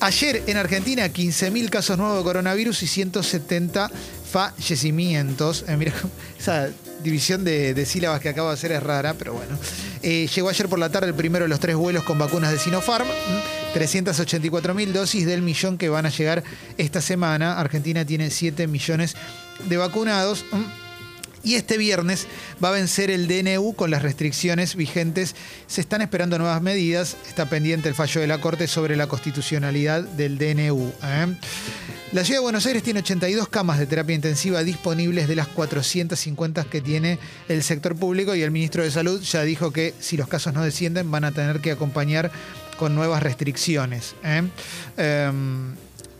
Ayer en Argentina 15.000 casos nuevos de coronavirus y 170 fallecimientos. Eh, mira, esa división de, de sílabas que acabo de hacer es rara, pero bueno. Eh, llegó ayer por la tarde el primero de los tres vuelos con vacunas de Sinopharm. 384.000 dosis del millón que van a llegar esta semana. Argentina tiene 7 millones de vacunados. Y este viernes va a vencer el DNU con las restricciones vigentes. Se están esperando nuevas medidas. Está pendiente el fallo de la Corte sobre la constitucionalidad del DNU. ¿eh? La ciudad de Buenos Aires tiene 82 camas de terapia intensiva disponibles de las 450 que tiene el sector público y el ministro de Salud ya dijo que si los casos no descienden van a tener que acompañar con nuevas restricciones. ¿eh? Em,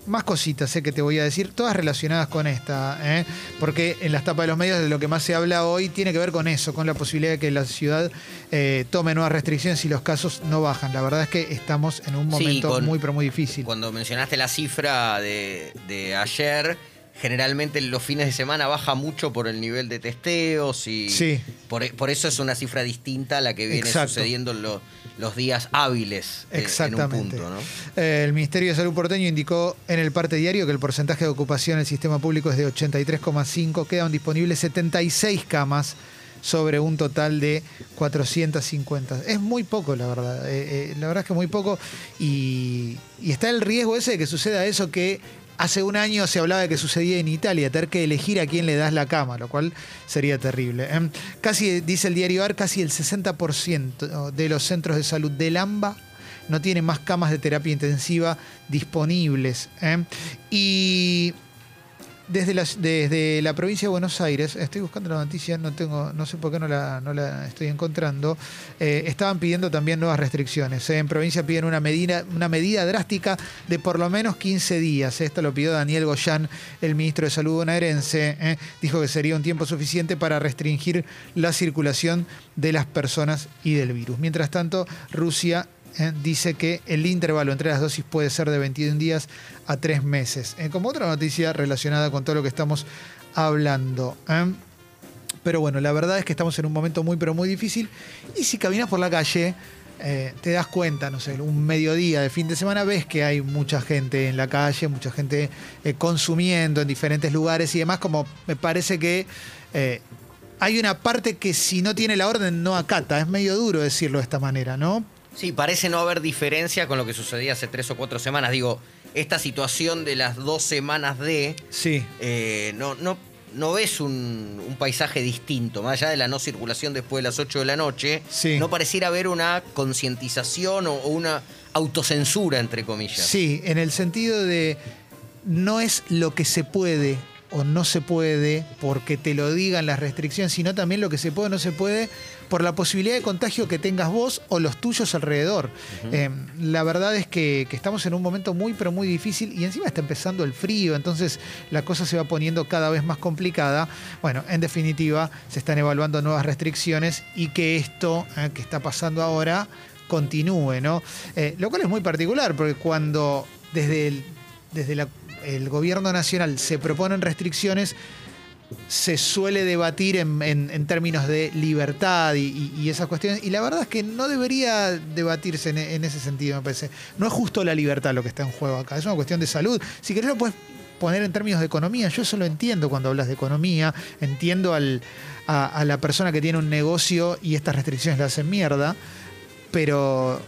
más cositas sé que te voy a decir, todas relacionadas con esta, ¿eh? porque en las tapas de los medios de lo que más se habla hoy tiene que ver con eso, con la posibilidad de que la ciudad eh, tome nuevas restricciones y los casos no bajan. La verdad es que estamos en un momento muy, pero muy difícil. Cuando mencionaste la cifra de, de ayer generalmente los fines de semana baja mucho por el nivel de testeos y sí. por, eso es una cifra distinta a la que viene sucediendo en los días hábiles Exactamente. en un punto. Eh, el Ministerio de Salud porteño indicó en el parte diario que el porcentaje de ocupación en el sistema público es de 83,5, quedan disponibles 76 camas sobre un total de 450. Es muy poco, la verdad. Eh, eh, la verdad es que muy poco. Y, y, está el riesgo ese de que suceda eso que Hace un año se hablaba de que sucedía en Italia, tener que elegir a quién le das la cama, lo cual sería terrible. ¿eh? Casi, dice el diario AR, casi el 60% de los centros de salud del AMBA no tienen más camas de terapia intensiva disponibles. ¿eh? Y desde la, provincia de Buenos Aires, estoy buscando la noticia, no tengo, no sé por qué no la, estoy encontrando. Eh, estaban pidiendo también nuevas restricciones. En provincia piden una medida, una medida drástica de por lo menos 15 días. Esto lo pidió Daniel Goyán, el ministro de Salud bonaerense. Eh. Dijo que sería un tiempo suficiente para restringir la circulación de las personas y del virus. Mientras tanto, Rusia ¿eh? dice que el intervalo entre las dosis puede ser de 21 días a 3 meses. ¿eh? como otra noticia relacionada con todo lo que estamos hablando. ¿eh? Pero bueno, la verdad es que estamos en un momento muy, pero muy difícil. Y si caminas por la calle, te das cuenta, no sé, un mediodía de fin de semana, ves que hay mucha gente en la calle, mucha gente consumiendo en diferentes lugares y demás, como me parece que hay una parte que si no tiene la orden no acata. Es medio duro decirlo de esta manera, ¿no? Sí, parece no haber diferencia con lo que sucedía hace tres o cuatro semanas. Digo, esta situación de las dos semanas de. Sí. Eh, no, no, no ves un, paisaje distinto, más allá de la no circulación después de las 8 de la noche. Sí. No pareciera haber una concientización o, o una autocensura, entre comillas. Sí, en el sentido de. No es lo que se puede o no se puede porque te lo digan las restricciones, sino también lo que se puede o no se puede por la posibilidad de contagio que tengas vos o los tuyos alrededor. Eh, la verdad es que, estamos en un momento muy, pero muy difícil y encima está empezando el frío, entonces la cosa se va poniendo cada vez más complicada. Bueno, en definitiva, se están evaluando nuevas restricciones y que esto eh, que está pasando ahora continúe, ¿no? Eh, lo cual es muy particular, porque cuando desde el, desde la el gobierno nacional se proponen restricciones, se suele debatir en, términos de libertad y, esas cuestiones. Y la verdad es que no debería debatirse en, ese sentido, me parece. No es justo la libertad lo que está en juego acá, es una cuestión de salud. Si querés lo puedes poner en términos de economía. Yo eso lo entiendo cuando hablas de economía, entiendo al, a, la persona que tiene un negocio y estas restricciones le hacen mierda, pero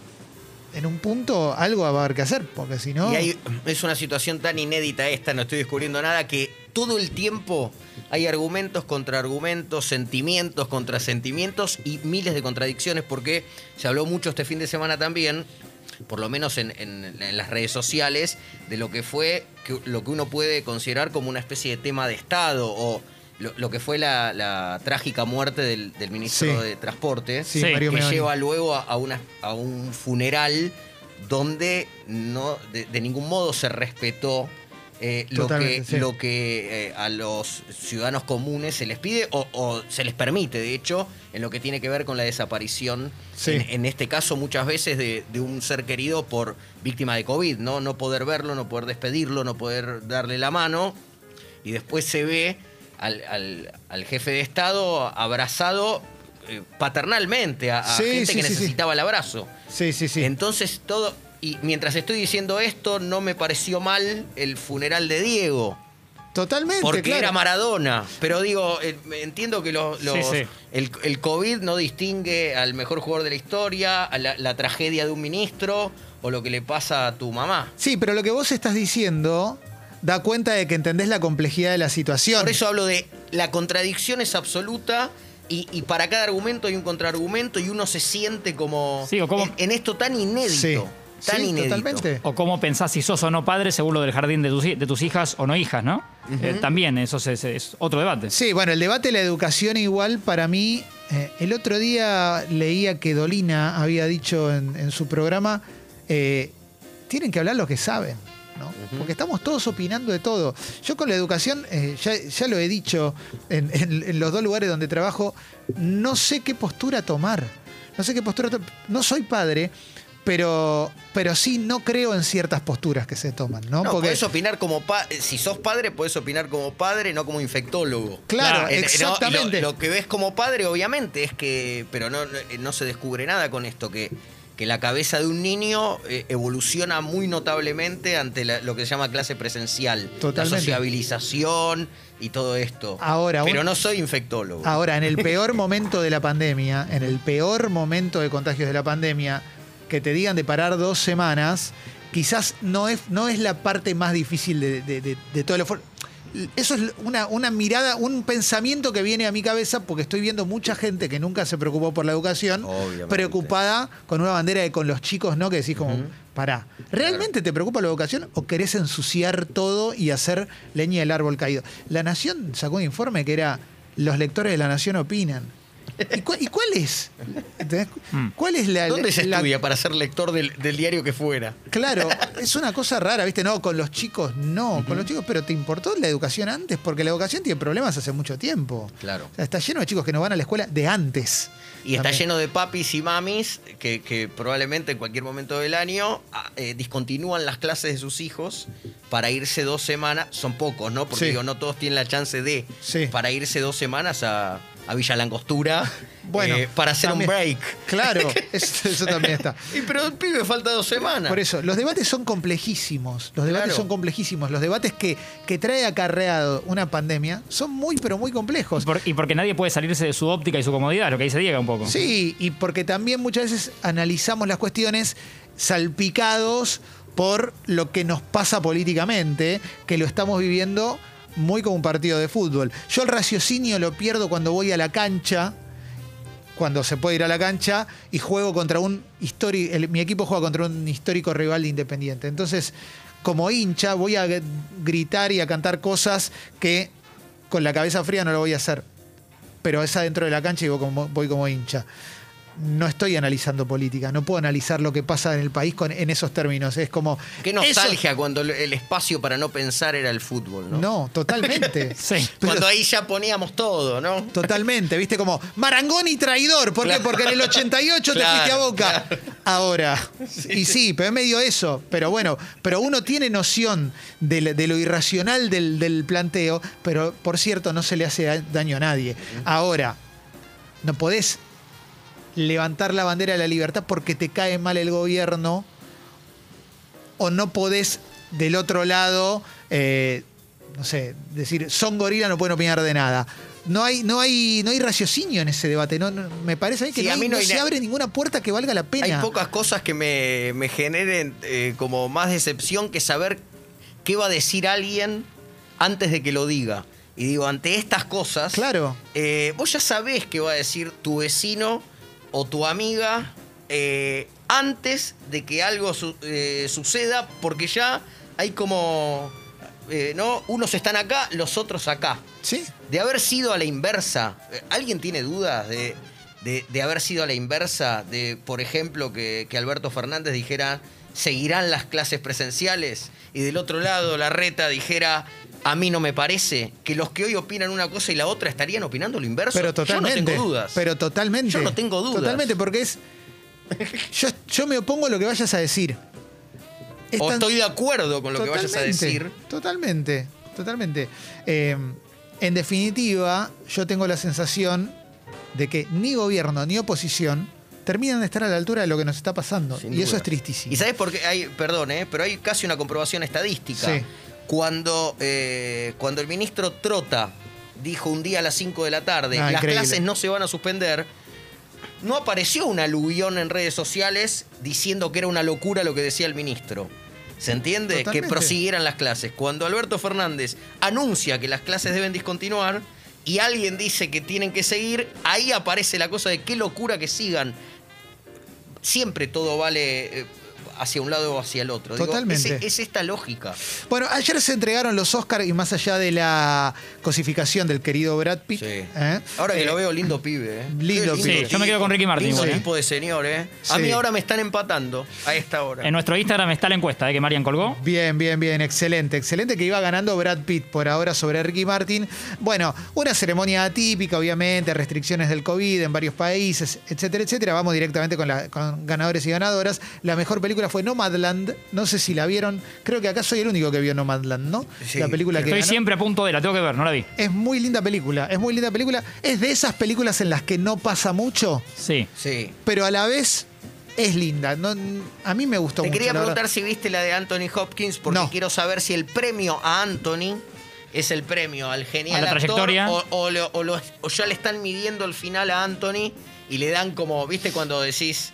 en un punto algo va a haber que hacer, porque si no... Y es una situación tan inédita esta, no estoy descubriendo nada, que todo el tiempo hay argumentos contra argumentos, sentimientos contra sentimientos y miles de contradicciones, porque se habló mucho este fin de semana también, por lo menos en, las redes sociales, de lo que fue lo que uno puede considerar como una especie de tema de Estado o lo, que fue la, trágica muerte del, ministro de Transporte, que lleva luego a, una, a un funeral donde no de, ningún modo se respetó eh, lo que, lo que eh, a los ciudadanos comunes se les pide o, se les permite, de hecho, en lo que tiene que ver con la desaparición, en, este caso muchas veces de, de, un ser querido por víctima de COVID, ¿no? No poder verlo, no poder despedirlo, no poder darle la mano, y después se ve al, jefe de Estado abrazado eh, paternalmente a, gente que necesitaba el abrazo. Sí, sí, sí. Entonces todo y mientras estoy diciendo esto, no me pareció mal el funeral de Diego. Totalmente, Porque claro. era Maradona. Pero digo, eh, entiendo que los, los- Sí, sí. El, el COVID no distingue al mejor jugador de la historia, a la, la tragedia de un ministro o lo que le pasa a tu mamá. Sí, pero lo que vos estás diciendo da cuenta de que entendés la complejidad de la situación. Por eso hablo de la contradicción es absoluta y, y para cada argumento hay un contraargumento y uno se siente como Sí, o como- en, en esto tan inédito. Sí, Tan sí, inédito. totalmente. O cómo pensás si sos o no padre según lo del jardín de tus, de tus hijas o no hijas, ¿no? Eh, también eso es, otro debate. Sí, bueno, el debate de la educación igual para mí, eh, el otro día leía que Dolina había dicho en, en su programa, eh, tienen que hablar lo que saben, ¿no? Porque estamos todos opinando de todo. Yo con la educación, eh, ya, ya lo he dicho en, en- en los dos lugares donde trabajo, no sé qué postura tomar. No sé qué postura to- No soy padre, pero, pero sí no creo en ciertas posturas que se toman, ¿no? No, Porque- podés opinar como. Si sos padre, podés opinar como padre, no como infectólogo. Claro, Eh, no, exactamente. lo, lo que ves como padre, obviamente, es que. Pero no, no, no se descubre nada con esto, que, que la cabeza de un niño eh, evoluciona muy notablemente ante la- lo que se llama clase presencial. Totalmente. La sociabilización y todo esto. Ahora, pero un- no soy infectólogo. Ahora, en el peor momento de la pandemia, en el peor momento de contagios de la pandemia, que te digan de parar dos semanas, quizás no es, no es la parte más difícil de, de- de- de todo el esfuerzo. Eso es una, una mirada, un pensamiento que viene a mi cabeza porque estoy viendo mucha gente que nunca se preocupó por la educación, Obviamente. preocupada con una bandera de con los chicos, ¿no? Que decís como, pará, ¿realmente te preocupa la educación o querés ensuciar todo y hacer leña del árbol caído? La Nación sacó un informe que era los lectores de la Nación opinan. ¿Y, cu- y cuál es? ¿Entendés? ¿Cuál es la... ¿Dónde se la- estudia para ser lector del, del diario que fuera? Claro, es una cosa rara, ¿viste? No, con los chicos no, con los chicos, pero ¿te importó la educación antes? Porque la educación tiene problemas hace mucho tiempo. Claro. O sea, está lleno de chicos que no van a la escuela de antes. Y está lleno de papis y mamis que, que probablemente en cualquier momento del año ah, eh, discontinúan las clases de sus hijos para irse dos semanas. Son pocos, ¿no? Porque Sí. digo, no todos tienen la chance de. Sí. Para irse dos semanas a, a Villa Langostura Bueno, eh, para hacer también- un break. Claro, eso, eso también está. Y pero el pibe falta dos semanas. Por eso, los debates son complejísimos. Los debates Claro. son complejísimos. Los debates que, que trae acarreado una pandemia son muy, pero muy complejos. Por- y porque nadie puede salirse de su óptica y su comodidad, lo que dice Diego un poco. Sí, y porque también muchas veces analizamos las cuestiones salpicados por lo que nos pasa políticamente, que lo estamos viviendo muy como un partido de fútbol. Yo el raciocinio lo pierdo cuando voy a la cancha, cuando se puede ir a la cancha y juego contra un histórico, mi equipo juega contra un histórico rival de Independiente. Entonces, como hincha, voy a gritar y a cantar cosas que con la cabeza fría no lo voy a hacer pero es adentro de la cancha y voy como, voy como hincha. No estoy analizando política, no puedo analizar lo que pasa en el país con, en esos términos. Es como. Qué eso- nostalgia cuando el- espacio para no pensar era el fútbol, ¿no? No, totalmente. Sí. Pero- Cuando ahí ya poníamos todo, ¿no? Totalmente, viste como Marangoni traidor. ¿Por qué? Porque en el 88 te Claro, fuiste a Boca. claro. Ahora. Y sí, pero es medio eso. Pero bueno, pero uno tiene noción de, lo- de lo irracional del, del planteo, pero por cierto, no se le hace da- daño a nadie. Ahora, no podés levantar la bandera de la libertad porque te cae mal el gobierno o no podés del otro lado, eh, no sé, decir, son gorila, no pueden opinar de nada. No hay, no hay, no hay raciocinio en ese debate. No, no- me parece a mí que Sí, no, a hay- mí no no hay se abre ninguna puerta que valga la pena. Hay pocas cosas que me, me generen eh, como más decepción que saber qué va a decir alguien antes de que lo diga. Y digo, ante estas cosas, Claro. eh, vos ya sabés qué va a decir tu vecino o tu amiga eh, antes de que algo su- eh, suceda, porque ya hay como, eh, ¿no? Unos están acá, los otros acá. Sí. De haber sido a la inversa, ¿alguien tiene dudas de, de- de haber sido a la inversa? De, por ejemplo, que, que Alberto Fernández dijera, seguirán las clases presenciales, y del otro lado la reta dijera, a mí no me parece, que los que hoy opinan una cosa y la otra estarían opinando lo inverso. Pero totalmente. Yo no tengo dudas. Pero totalmente. Yo no tengo dudas. Totalmente, porque es. Yo, yo me opongo a lo que vayas a decir. Es o tan- estoy de acuerdo con lo que vayas a decir. Totalmente, totalmente. Eh, en definitiva, yo tengo la sensación de que ni gobierno ni oposición terminan de estar a la altura de lo que nos está pasando. Sin y duda. eso es tristísimo. ¿Y sabes por qué? Hay, perdón, ¿eh? pero hay casi una comprobación estadística. Sí. Cuando, eh, cuando el ministro Trota dijo un día a las 5 de la tarde, Ah, las increíble. clases no se van a suspender, no apareció un aluvión en redes sociales diciendo que era una locura lo que decía el ministro. ¿Se entiende? Totalmente. Que prosiguieran las clases. Cuando Alberto Fernández anuncia que las clases deben discontinuar y alguien dice que tienen que seguir, ahí aparece la cosa de qué locura que sigan siempre todo vale eh, hacia un lado o hacia el otro. Digo, Totalmente. es, es esta lógica. Bueno, ayer se entregaron los Oscars y más allá de la cosificación del querido Brad Pitt. Sí. ¿eh? Ahora que Eh, lo veo lindo pibe, ¿eh? lindo Qué pibe. Sí, yo me quedo con Ricky Martin Lindo ¿eh? tipo de señor, ¿eh? A Sí. mí ahora me están empatando a esta hora. En nuestro Instagram está la encuesta ¿eh? que Marian colgó. Bien, bien, bien, excelente, excelente que iba ganando Brad Pitt por ahora sobre Ricky Martin. Bueno, una ceremonia atípica, obviamente, restricciones del COVID en varios países, etcétera, etcétera. Vamos directamente con, la- con ganadores y ganadoras. La mejor película fue Nomadland. No sé si la vieron. Creo que acá soy el único que vio Nomadland, ¿no? Sí, la película que Estoy ganó. siempre a punto de la tengo que ver, no la vi. Es muy linda película, es muy linda película. Es de esas películas en las que no pasa mucho, Sí. Sí. pero a la vez es linda. No, a mí me gustó Te mucho. quería la verdad. preguntar si viste la de Anthony Hopkins porque No. quiero saber si el premio a Anthony es el premio al genial A la actor trayectoria. o, o lo- o lo- o ya le están midiendo el final a Anthony y le dan como, ¿viste cuando decís,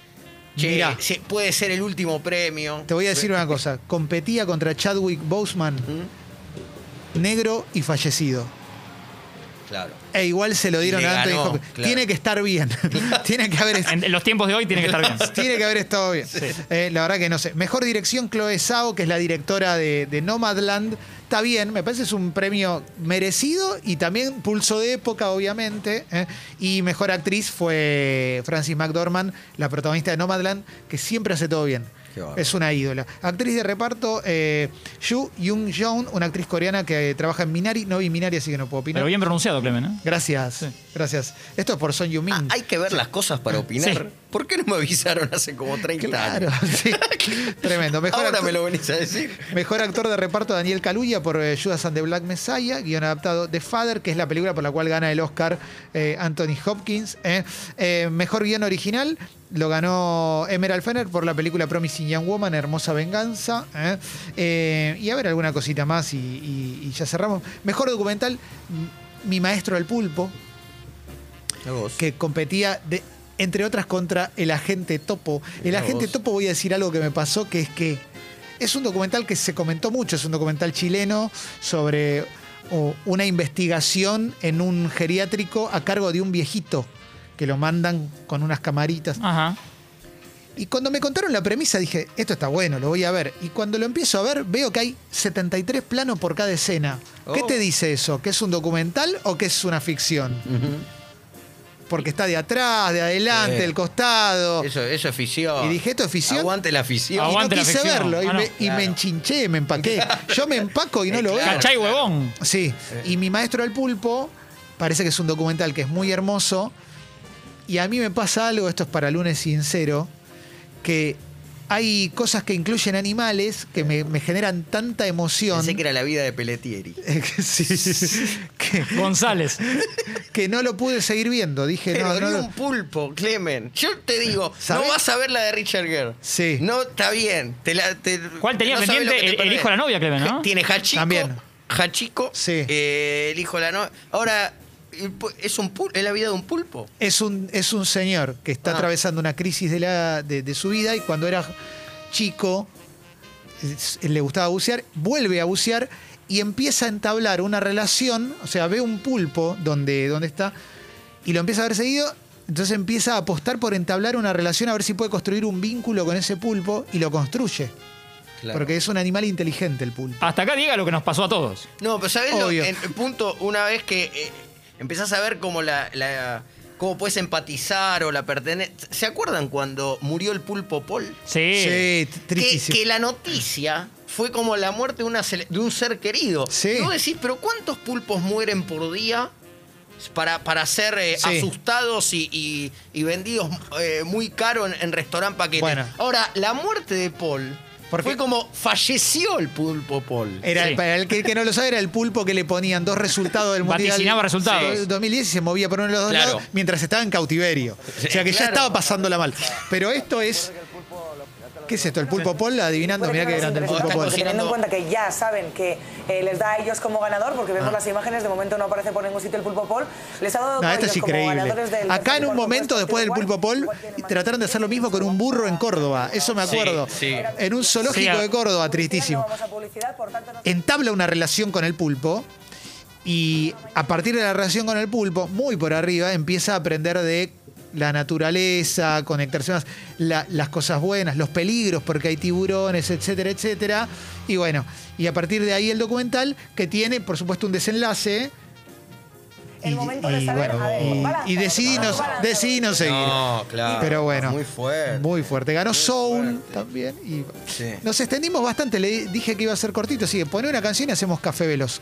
che, Mirá. se- puede ser el último premio? Te voy a decir una cosa. Competía contra Chadwick Boseman, ¿Mm? negro y fallecido. Claro. E igual se lo dieron Le a Anthony ganó, Hopkins. claro. Tiene que estar bien. tiene que haber En, en los tiempos de hoy tiene que estar bien. Tiene que haber estado bien. Eh, la verdad que no sé. Mejor dirección, Chloe Zhao, que es la directora de, de Nomadland. Está bien, me parece es un premio merecido y también pulso de época, obviamente. ¿eh? Y mejor actriz fue Francis McDormand, la protagonista de Nomadland, que siempre hace todo bien. Es una ídola. Actriz de reparto, eh, Yu Young Jeon, una actriz coreana que trabaja en Minari. No vi Minari, así que no puedo opinar. Pero bien pronunciado, Clemen. ¿eh? Gracias, Sí. gracias. Esto es por Son Yumin. Ah, hay que ver las cosas para opinar. Sí. ¿Por qué no me avisaron hace como 30 Claro, años? sí. Tremendo. Mejor Ahora actor- me lo venís a decir. Mejor actor de reparto Daniel Kaluuya por eh, Judas and the Black Messiah, guion adaptado de Father, que es la película por la cual gana el Oscar eh, Anthony Hopkins. eh. Mejor guion original lo ganó Emerald Fenner por la película Promising Young Woman, Hermosa Venganza. y a ver alguna cosita más y, y- y ya cerramos. Mejor documental, Mi Maestro del Pulpo, que competía de, entre otras contra el agente Topo. El agente vos. Topo, voy a decir algo que me pasó, que es que es un documental que se comentó mucho, es un documental chileno sobre una investigación en un geriátrico a cargo de un viejito que lo mandan con unas camaritas. Ajá. Y cuando me contaron la premisa dije, esto está bueno, lo voy a ver. Y cuando lo empiezo a ver, veo que hay 73 planos por cada escena. ¿Qué Oh. te dice eso? ¿Que es un documental o que es una ficción? Porque está de atrás, de adelante, Sí. del costado. Eso, eso es ficción. Y dije, ¿esto es ficción? Aguante la ficción. Y Aguante no la quise ficción. verlo. Y, Ah, no. me, y me enchinché, me empaqué. Yo me empaco y no lo veo. Cachai huevón. Sí. Y mi maestro del pulpo parece que es un documental que es muy hermoso. Y a mí me pasa algo, esto es para lunes sincero, que hay cosas que incluyen animales que me, me generan tanta emoción. Pensé que era la vida de Pelletieri. que, sí, que, González. que no lo pude seguir viendo. Dije, Pero no, no. lo- un pulpo, Clemen. Yo te digo, ¿Sabés? no vas a ver la de Richard Gere. Sí. No, está bien. Te la- te- ¿Cuál tenía no pendiente? que te El- el hijo de la novia, Clemen, ¿no? Tiene Hachiko. También. Hachiko. Sí. eh, el hijo de la novia. Ahora, es, un es la vida de un pulpo. Es un, es un señor que está Ah. atravesando una crisis de, la, de, de su vida y cuando era chico es- le gustaba bucear, vuelve a bucear y empieza a entablar una relación, o sea, ve un pulpo donde, donde está y lo empieza a ver seguido, entonces empieza a apostar por entablar una relación a ver si puede construir un vínculo con ese pulpo y lo construye, Claro. porque es un animal inteligente el pulpo. Hasta acá diga lo que nos pasó a todos. No, pero ¿sabes lo? Obvio. En el punto, una vez que eh, empezás a ver cómo la, la- cómo puedes empatizar o la pertenencia. ¿Se acuerdan cuando murió el pulpo Paul? Sí. Sí, Que, tristísimo. que la noticia fue como la muerte de, una cele- de un ser querido. Sí. Y vos decís, pero ¿cuántos pulpos mueren por día para, para ser eh, Sí. asustados y, y- y vendidos eh, muy caro en, en restaurant paquete? Bueno. Ahora, la muerte de Paul Porque- Fue como falleció el pulpo Paul. Era, Sí. Para el que, el que no lo sabe, era el pulpo que le ponían dos resultados del Mundial. Vaticinaba resultados. Sí, 2010 y se movía por uno de los dos Claro. lados mientras estaba en cautiverio. Sí, o sea que ya estaba pasándola mal. Pero esto es. ¿Qué es esto? ¿El pulpo Paul? Adivinando, mirá qué grande el pulpo cocinando- Teniendo en cuenta que ya saben que eh, les da a ellos como ganador, porque Ah. vemos las imágenes, de momento no aparece por ningún sitio el pulpo Paul, les ha dado No, esto es como increíble. ganadores del Acá en un momento, después del pulpo más trataron de hacer lo mismo con un burro en Córdoba. Eso me acuerdo. sí. En un zoológico Sí, de Córdoba, tristísimo. entabla una relación con el pulpo y a partir de la relación con el pulpo, muy por arriba, empieza a aprender de la naturaleza, conectarse más, la- las cosas buenas, los peligros, porque hay tiburones, etcétera, etcétera. Y bueno, y a partir de ahí el documental, que tiene, por supuesto, un desenlace. El y, momento de y saber, bueno, a ver, y- balance, no, seguir. No, claro. Pero bueno, Muy fuerte. Muy fuerte. Ganó Soul fuerte. también. Y Sí. nos extendimos bastante. Le dije que iba a ser cortito. Así que pone una canción y hacemos café veloz.